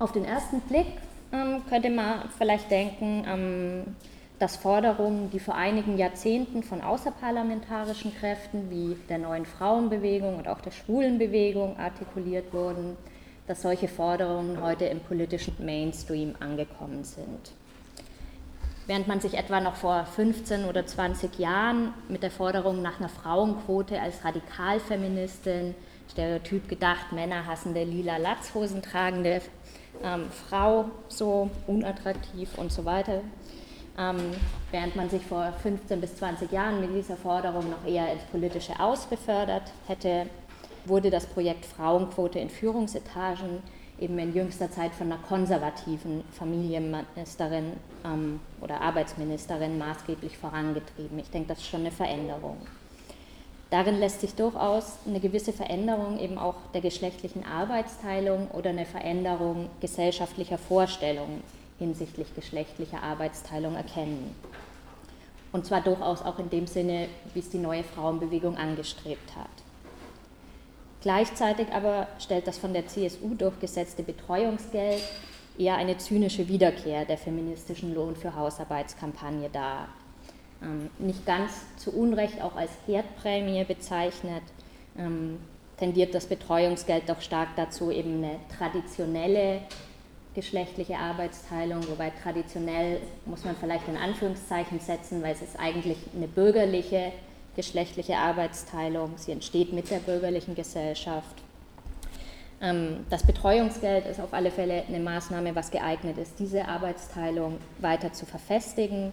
Auf den ersten Blick ähm, könnte man vielleicht denken, ähm, dass Forderungen, die vor einigen Jahrzehnten von außerparlamentarischen Kräften wie der neuen Frauenbewegung und auch der Schwulenbewegung artikuliert wurden, dass solche Forderungen heute im politischen Mainstream angekommen sind. Während man sich etwa noch vor 15 oder 20 Jahren mit der Forderung nach einer Frauenquote als Radikalfeministin, stereotyp gedacht, männerhassende, lila Latzhosen tragende ähm, Frau so unattraktiv und so weiter, ähm, während man sich vor 15 bis 20 Jahren mit dieser Forderung noch eher ins politische Aus befördert hätte, wurde das Projekt Frauenquote in Führungsetagen eben in jüngster Zeit von einer konservativen Familienministerin ähm, oder Arbeitsministerin maßgeblich vorangetrieben. Ich denke, das ist schon eine Veränderung. Darin lässt sich durchaus eine gewisse Veränderung eben auch der geschlechtlichen Arbeitsteilung oder eine Veränderung gesellschaftlicher Vorstellungen hinsichtlich geschlechtlicher Arbeitsteilung erkennen. Und zwar durchaus auch in dem Sinne, wie es die neue Frauenbewegung angestrebt hat. Gleichzeitig aber stellt das von der CSU durchgesetzte Betreuungsgeld eher eine zynische Wiederkehr der feministischen Lohn für Hausarbeitskampagne dar. Ähm, nicht ganz zu Unrecht auch als Herdprämie bezeichnet, ähm, tendiert das Betreuungsgeld doch stark dazu, eben eine traditionelle geschlechtliche Arbeitsteilung, wobei traditionell muss man vielleicht in Anführungszeichen setzen, weil es ist eigentlich eine bürgerliche geschlechtliche Arbeitsteilung. Sie entsteht mit der bürgerlichen Gesellschaft. Ähm, das Betreuungsgeld ist auf alle Fälle eine Maßnahme, was geeignet ist, diese Arbeitsteilung weiter zu verfestigen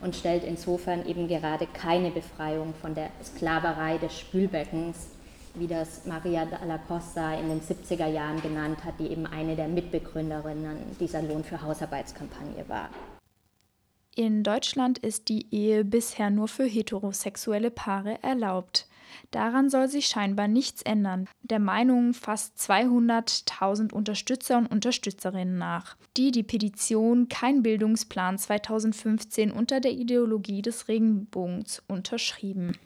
und stellt insofern eben gerade keine Befreiung von der Sklaverei des Spülbeckens, wie das Maria dalla Costa in den 70er Jahren genannt hat, die eben eine der Mitbegründerinnen dieser Lohn für Hausarbeitskampagne war. In Deutschland ist die Ehe bisher nur für heterosexuelle Paare erlaubt. Daran soll sich scheinbar nichts ändern, der Meinung fast 200.000 Unterstützer und Unterstützerinnen nach, die die Petition Kein Bildungsplan 2015 unter der Ideologie des Regenbogens unterschrieben.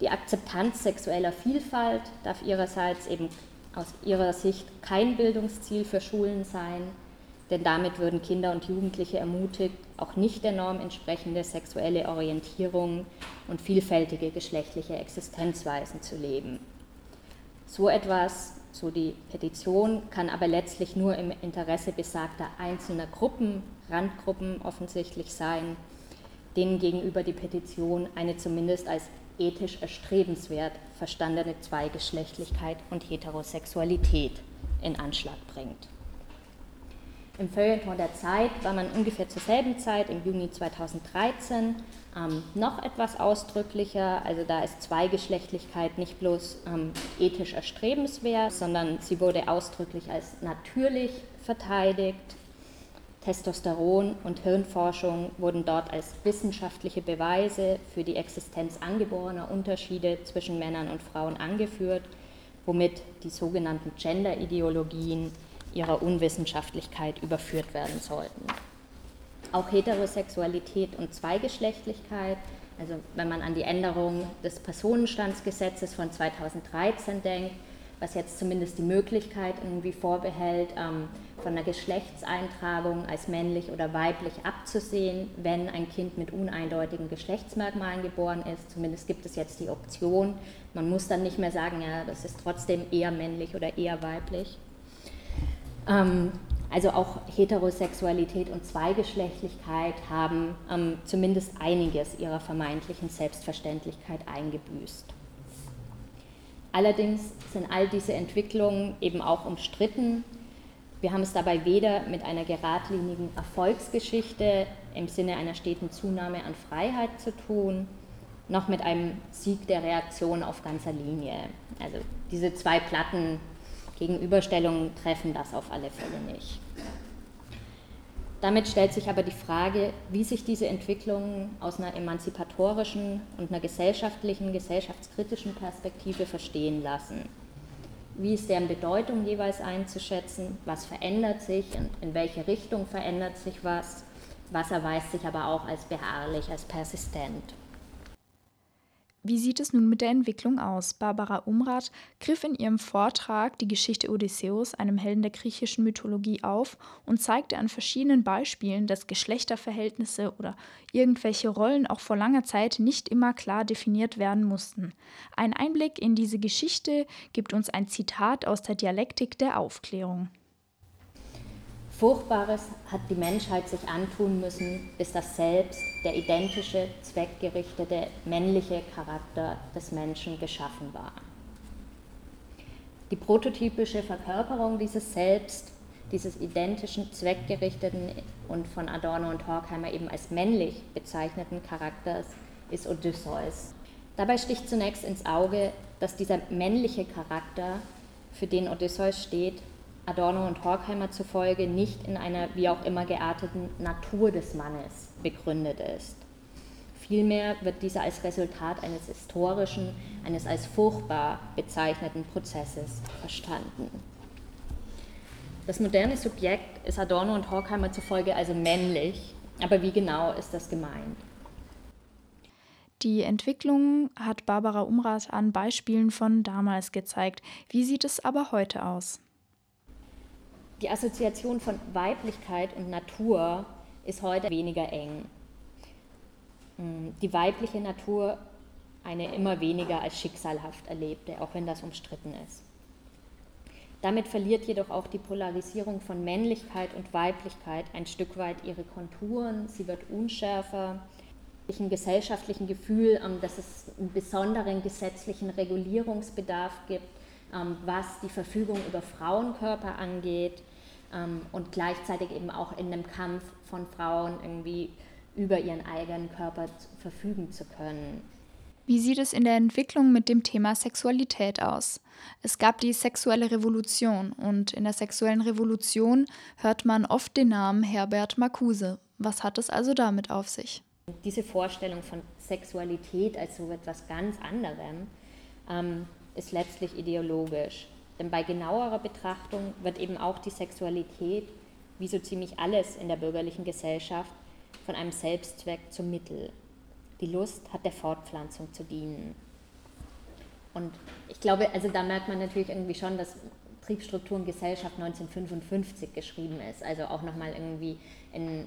Die Akzeptanz sexueller Vielfalt darf ihrerseits eben aus ihrer Sicht kein Bildungsziel für Schulen sein, denn damit würden Kinder und Jugendliche ermutigt, auch nicht der Norm entsprechende sexuelle Orientierung und vielfältige geschlechtliche Existenzweisen zu leben. So etwas, so die Petition, kann aber letztlich nur im Interesse besagter einzelner Gruppen, Randgruppen offensichtlich sein, denen gegenüber die Petition eine zumindest als ethisch erstrebenswert verstandene Zweigeschlechtlichkeit und Heterosexualität in Anschlag bringt. Im Feuilleton der Zeit war man ungefähr zur selben Zeit, im Juni 2013, ähm, noch etwas ausdrücklicher. Also da ist Zweigeschlechtlichkeit nicht bloß ähm, ethisch erstrebenswert, sondern sie wurde ausdrücklich als natürlich verteidigt. Testosteron und Hirnforschung wurden dort als wissenschaftliche Beweise für die Existenz angeborener Unterschiede zwischen Männern und Frauen angeführt, womit die sogenannten Gender-Ideologien ihrer Unwissenschaftlichkeit überführt werden sollten. Auch Heterosexualität und Zweigeschlechtlichkeit, also wenn man an die Änderung des Personenstandsgesetzes von 2013 denkt, was jetzt zumindest die Möglichkeit irgendwie vorbehält, ähm, von einer Geschlechtseintragung als männlich oder weiblich abzusehen, wenn ein Kind mit uneindeutigen Geschlechtsmerkmalen geboren ist. Zumindest gibt es jetzt die Option. Man muss dann nicht mehr sagen, ja, das ist trotzdem eher männlich oder eher weiblich. Ähm, also auch Heterosexualität und Zweigeschlechtlichkeit haben ähm, zumindest einiges ihrer vermeintlichen Selbstverständlichkeit eingebüßt. Allerdings sind all diese Entwicklungen eben auch umstritten. Wir haben es dabei weder mit einer geradlinigen Erfolgsgeschichte im Sinne einer steten Zunahme an Freiheit zu tun, noch mit einem Sieg der Reaktion auf ganzer Linie. Also diese zwei Platten Gegenüberstellungen treffen das auf alle Fälle nicht. Damit stellt sich aber die Frage, wie sich diese Entwicklungen aus einer emanzipatorischen und einer gesellschaftlichen, gesellschaftskritischen Perspektive verstehen lassen. Wie ist deren Bedeutung jeweils einzuschätzen? Was verändert sich? In welche Richtung verändert sich was? Was erweist sich aber auch als beharrlich, als persistent? Wie sieht es nun mit der Entwicklung aus? Barbara Umrath griff in ihrem Vortrag die Geschichte Odysseus, einem Helden der griechischen Mythologie, auf und zeigte an verschiedenen Beispielen, dass Geschlechterverhältnisse oder irgendwelche Rollen auch vor langer Zeit nicht immer klar definiert werden mussten. Ein Einblick in diese Geschichte gibt uns ein Zitat aus der Dialektik der Aufklärung. Furchtbares hat die Menschheit sich antun müssen, bis das Selbst, der identische, zweckgerichtete, männliche Charakter des Menschen geschaffen war. Die prototypische Verkörperung dieses Selbst, dieses identischen, zweckgerichteten und von Adorno und Horkheimer eben als männlich bezeichneten Charakters ist Odysseus. Dabei sticht zunächst ins Auge, dass dieser männliche Charakter, für den Odysseus steht, Adorno und Horkheimer zufolge nicht in einer wie auch immer gearteten Natur des Mannes begründet ist. Vielmehr wird dieser als Resultat eines historischen, eines als furchtbar bezeichneten Prozesses verstanden. Das moderne Subjekt ist Adorno und Horkheimer zufolge also männlich, aber wie genau ist das gemeint? Die Entwicklung hat Barbara Umrath an Beispielen von damals gezeigt. Wie sieht es aber heute aus? Die Assoziation von Weiblichkeit und Natur ist heute weniger eng. Hm, die weibliche Natur eine immer weniger als schicksalhaft erlebte, auch wenn das umstritten ist. Damit verliert jedoch auch die Polarisierung von Männlichkeit und Weiblichkeit ein Stück weit ihre Konturen, sie wird unschärfer. Ein gesellschaftlichen Gefühl, ähm, dass es einen besonderen gesetzlichen Regulierungsbedarf gibt, was die Verfügung über Frauenkörper angeht ähm, und gleichzeitig eben auch in dem Kampf von Frauen irgendwie über ihren eigenen Körper verfügen zu können. Wie sieht es in der Entwicklung mit dem Thema Sexualität aus? Es gab die sexuelle Revolution und in der sexuellen Revolution hört man oft den Namen Herbert Marcuse. Was hat es also damit auf sich? Diese Vorstellung von Sexualität als so etwas ganz anderem ähm, ist letztlich ideologisch. Denn bei genauerer Betrachtung wird eben auch die Sexualität, wie so ziemlich alles in der bürgerlichen Gesellschaft, von einem Selbstzweck zum Mittel. Die Lust hat der Fortpflanzung zu dienen. Und ich glaube, also da merkt man natürlich irgendwie schon, dass Triebstruktur und Gesellschaft 1955 geschrieben ist. Also auch nochmal irgendwie in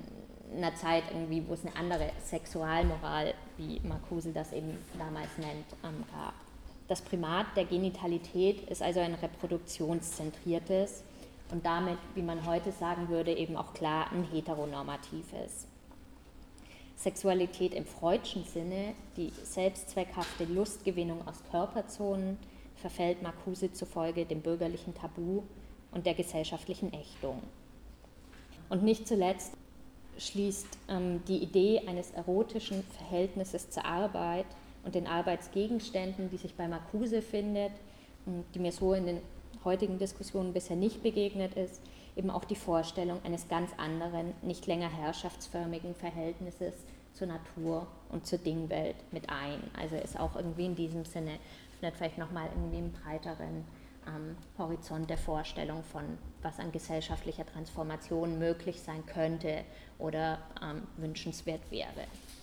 einer Zeit, irgendwie, wo es eine andere Sexualmoral, wie Marcuse das eben damals nennt, ähm, gab. Das Primat der Genitalität ist also ein reproduktionszentriertes und damit, wie man heute sagen würde, eben auch klar ein heteronormatives. Sexualität im freudschen Sinne, die selbstzweckhafte Lustgewinnung aus Körperzonen, verfällt Marcuse zufolge dem bürgerlichen Tabu und der gesellschaftlichen Ächtung. Und nicht zuletzt schließt ähm, die Idee eines erotischen Verhältnisses zur Arbeit und den Arbeitsgegenständen, die sich bei Marcuse findet, die mir so in den heutigen Diskussionen bisher nicht begegnet ist, eben auch die Vorstellung eines ganz anderen, nicht länger herrschaftsförmigen Verhältnisses zur Natur und zur Dingwelt mit ein. Also ist auch irgendwie in diesem Sinne vielleicht nochmal irgendwie einen breiteren ähm, Horizont der Vorstellung von, was an gesellschaftlicher Transformation möglich sein könnte oder ähm, wünschenswert wäre.